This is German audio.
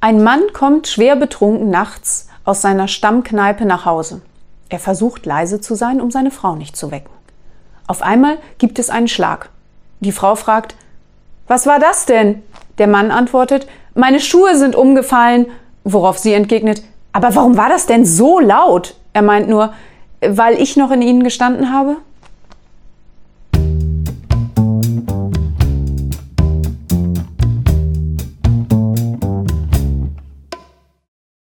Ein Mann kommt schwer betrunken nachts aus seiner Stammkneipe nach Hause. Er versucht leise zu sein, um seine Frau nicht zu wecken. Auf einmal gibt es einen Schlag. Die Frau fragt, was war das denn? Der Mann antwortet, meine Schuhe sind umgefallen, worauf sie entgegnet, aber warum war das denn so laut? Er meint nur, weil ich noch in ihnen gestanden habe.